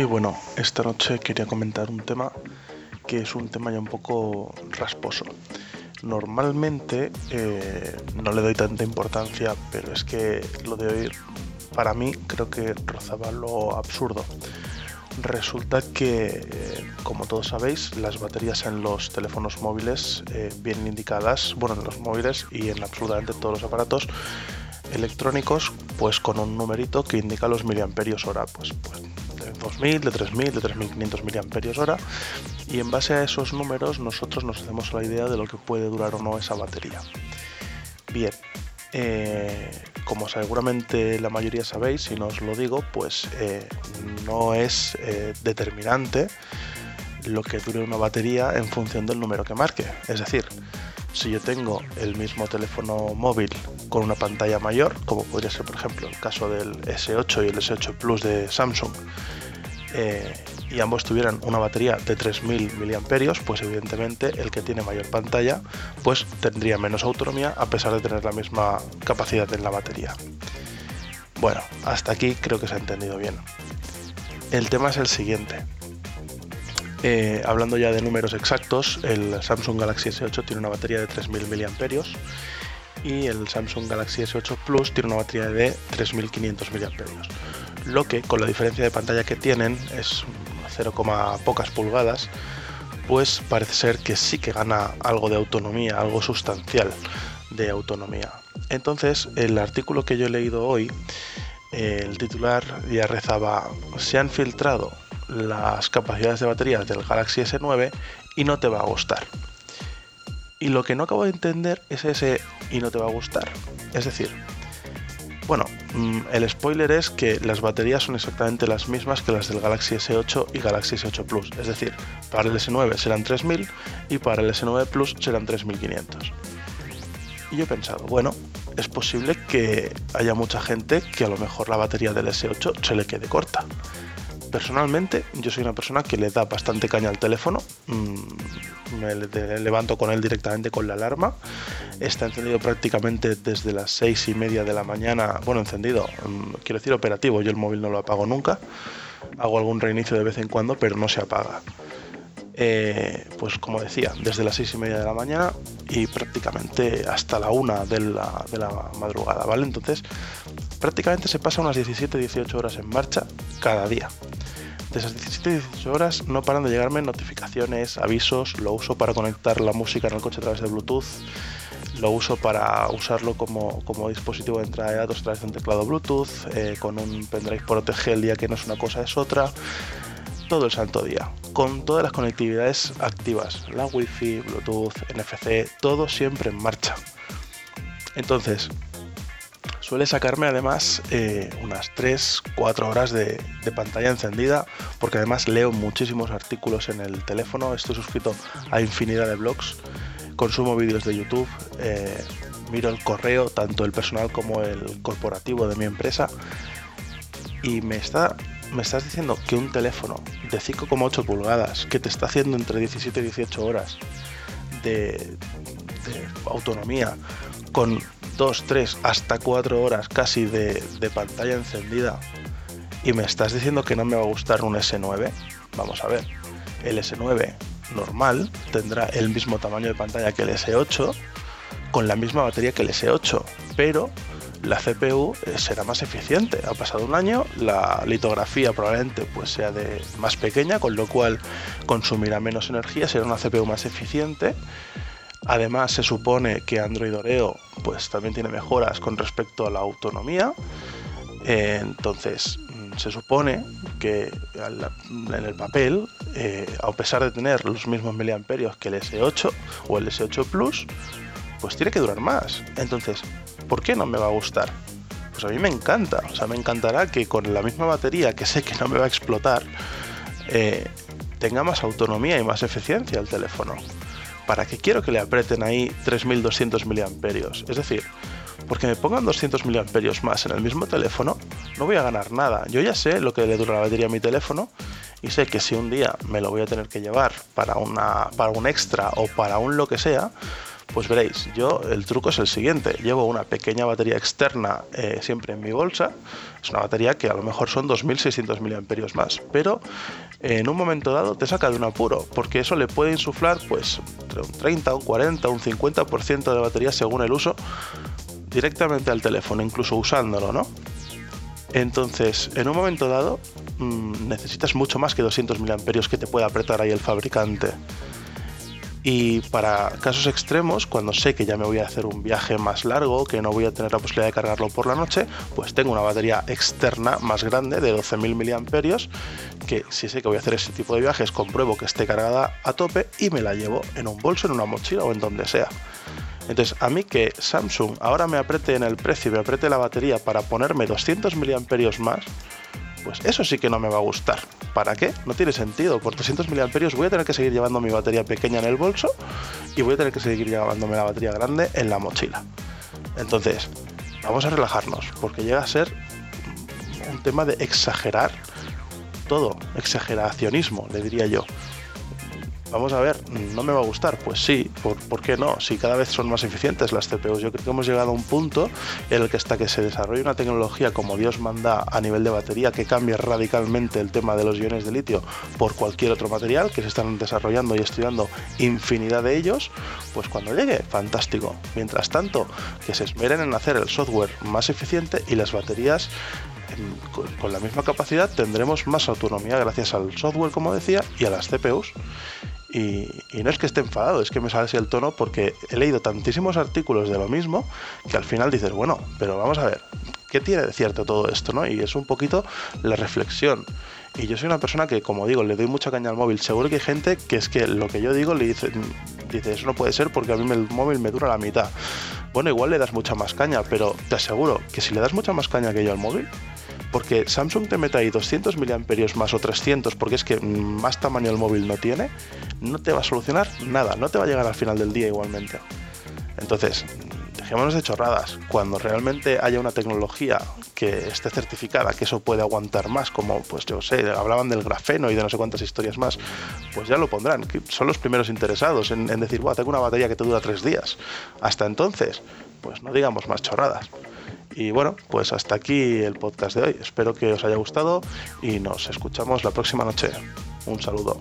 Y bueno, esta noche quería comentar un tema que es un tema ya un poco rasposo. Normalmente eh, no le doy tanta importancia, pero es que lo de hoy para mí creo que rozaba lo absurdo. Resulta que, eh, como todos sabéis, las baterías en los teléfonos móviles eh, vienen indicadas, bueno, en los móviles y en absolutamente todos los aparatos electrónicos, pues con un numerito que indica los miliamperios hora, pues, pues 2000, de 3000, de 3500 miliamperios hora, y en base a esos números nosotros nos hacemos la idea de lo que puede durar o no esa batería. Bien, eh, como seguramente la mayoría sabéis, si no os lo digo, pues eh, no es eh, determinante lo que dure una batería en función del número que marque. Es decir, si yo tengo el mismo teléfono móvil con una pantalla mayor, como podría ser por ejemplo el caso del S8 y el S8 Plus de Samsung, eh, y ambos tuvieran una batería de 3000 mAh, pues evidentemente el que tiene mayor pantalla pues tendría menos autonomía a pesar de tener la misma capacidad en la batería. Bueno, hasta aquí creo que se ha entendido bien. El tema es el siguiente. Eh, hablando ya de números exactos, el Samsung Galaxy S8 tiene una batería de 3000 mAh y el Samsung Galaxy S8 Plus tiene una batería de 3500 mAh. Lo que, con la diferencia de pantalla que tienen, es 0, pocas pulgadas, pues parece ser que sí que gana algo de autonomía, algo sustancial de autonomía. Entonces, el artículo que yo he leído hoy, el titular ya rezaba, se han filtrado las capacidades de batería del Galaxy S9 y no te va a gustar. Y lo que no acabo de entender es ese y no te va a gustar. Es decir, bueno, el spoiler es que las baterías son exactamente las mismas que las del Galaxy S8 y Galaxy S8 Plus. Es decir, para el S9 serán 3000 y para el S9 Plus serán 3500. Y yo he pensado, bueno, es posible que haya mucha gente que a lo mejor la batería del S8 se le quede corta personalmente, yo soy una persona que le da bastante caña al teléfono. Mm, me levanto con él directamente con la alarma. Está encendido prácticamente desde las seis y media de la mañana. Bueno, encendido, mm, quiero decir operativo. Yo el móvil no lo apago nunca. Hago algún reinicio de vez en cuando, pero no se apaga. Eh, pues como decía, desde las seis y media de la mañana y prácticamente hasta la una de la, de la madrugada, ¿vale? Entonces, prácticamente se pasa unas 17-18 horas en marcha cada día. De esas 17-18 horas no paran de llegarme notificaciones, avisos, lo uso para conectar la música en el coche a través de Bluetooth, lo uso para usarlo como, dispositivo de entrada de datos través de un teclado Bluetooth, eh, con un pendrive por el día que no es una cosa es otra, todo el santo día, con todas las conectividades activas, la Wi-Fi, Bluetooth, NFC, todo siempre en marcha. Entonces, suele sacarme además eh, unas 3-4 horas de, pantalla encendida, porque además leo muchísimos artículos en el teléfono, estoy suscrito a infinidad de blogs, consumo vídeos de YouTube, eh, miro el correo, tanto el personal como el corporativo de mi empresa, y me está me estás diciendo que un teléfono de 5,8 pulgadas que te está haciendo entre 17 y 18 horas de autonomía con 2, 3, hasta 4 horas casi de, pantalla encendida y me estás diciendo que no me va a gustar un S9, vamos a ver, el S9 normal tendrá el mismo tamaño de pantalla que el S8 con la misma batería que el S8, pero la CPU eh, será más eficiente. Ha pasado un año, la litografía probablemente pues sea de más pequeña, con lo cual consumirá menos energía, será una CPU más eficiente Además se supone que Android Oreo pues también tiene mejoras con respecto a la autonomía. entonces mm, se supone que en el papel, eh, a pesar de tener los mismos miliamperios que el S8 o el S8 Plus, pues tiene que durar más. Entonces, ¿por qué no me va a gustar? Pues a mí me encanta, o sea, me encantará que con la misma batería que sé que no me va a explotar, eh, tenga más autonomía y más eficiencia el teléfono. ¿para qué quiero que le aprieten ahí 3200 miliamperios? Es decir, porque me pongan 200 miliamperios más en el mismo teléfono, no voy a ganar nada. Yo ya sé lo que le dura la batería a mi teléfono y sé que si un día me lo voy a tener que llevar para, una, para un extra o para un lo que sea, Pues veréis, yo el truco es el siguiente. Llevo una pequeña batería externa eh, siempre en mi bolsa. Es una batería que a lo mejor son 2600 mAh más, pero en un momento dado te saca de un apuro, porque eso le puede insuflar pues entre un 30, un 40, un 50% de batería según el uso directamente al teléfono, incluso usándolo, ¿no? Entonces, en un momento dado, mm, necesitas mucho más que 200 mAh que te pueda apretar ahí el fabricante. Y para casos extremos, cuando sé que ya me voy a hacer un viaje más largo, que no voy a tener la posibilidad de cargarlo por la noche, pues tengo una batería externa más grande de 12.000 mAh, que si sé que voy a hacer ese tipo de viajes, compruebo que esté cargada a tope y me la llevo en un bolso, en una mochila o en donde sea. Entonces, a mí que Samsung ahora me apriete en el precio y me apriete la batería para ponerme 200 mAh más, pues eso sí que no me va a gustar. ¿Para qué? No tiene sentido. Por 300 mAh voy a tener que seguir llevando mi batería pequeña en el bolso y voy a tener que seguir llevándome la batería grande en la mochila. Entonces, vamos a relajarnos, porque llega a ser un tema de exagerar todo, exageracionismo, le diría yo vamos a ver, ¿no me va a gustar? Pues sí, ¿por, qué no? Si cada vez son más eficientes las CPUs, yo creo que hemos llegado a un punto en el que hasta que se desarrolle una tecnología como Dios manda a nivel de batería que cambie radicalmente el tema de los iones de litio por cualquier otro material, que se están desarrollando y estudiando infinidad de ellos, pues cuando llegue, fantástico. Mientras tanto, que se esmeren en hacer el software más eficiente y las baterías con la misma capacidad tendremos más autonomía gracias al software, como decía, y a las CPUs. Y, no es que esté enfadado, es que me sale así el tono porque he leído tantísimos artículos de lo mismo que al final dices, bueno, pero vamos a ver, ¿qué tiene de cierto todo esto? ¿no? Y es un poquito la reflexión. Y yo soy una persona que, como digo, le doy mucha caña al móvil. Seguro que hay gente que es que lo que yo digo le dice, dice eso no puede ser porque a mí el móvil me dura la mitad. Bueno, igual le das mucha más caña, pero te aseguro que si le das mucha más caña que yo al móvil, porque Samsung te mete ahí 200 mAh más o 300 porque es que más tamaño el móvil no tiene, no te va a solucionar nada, no te va a llegar al final del día igualmente. Entonces, dejémonos de chorradas. Cuando realmente haya una tecnología que esté certificada, que eso puede aguantar más, como pues yo sé, hablaban del grafeno y de no sé cuántas historias más, pues ya lo pondrán. Son los primeros interesados en, decir, tengo una batería que te dura tres días. Hasta entonces, pues no digamos más chorradas. Y bueno, pues hasta aquí el podcast de hoy. Espero que os haya gustado y nos escuchamos la próxima noche. Un saludo.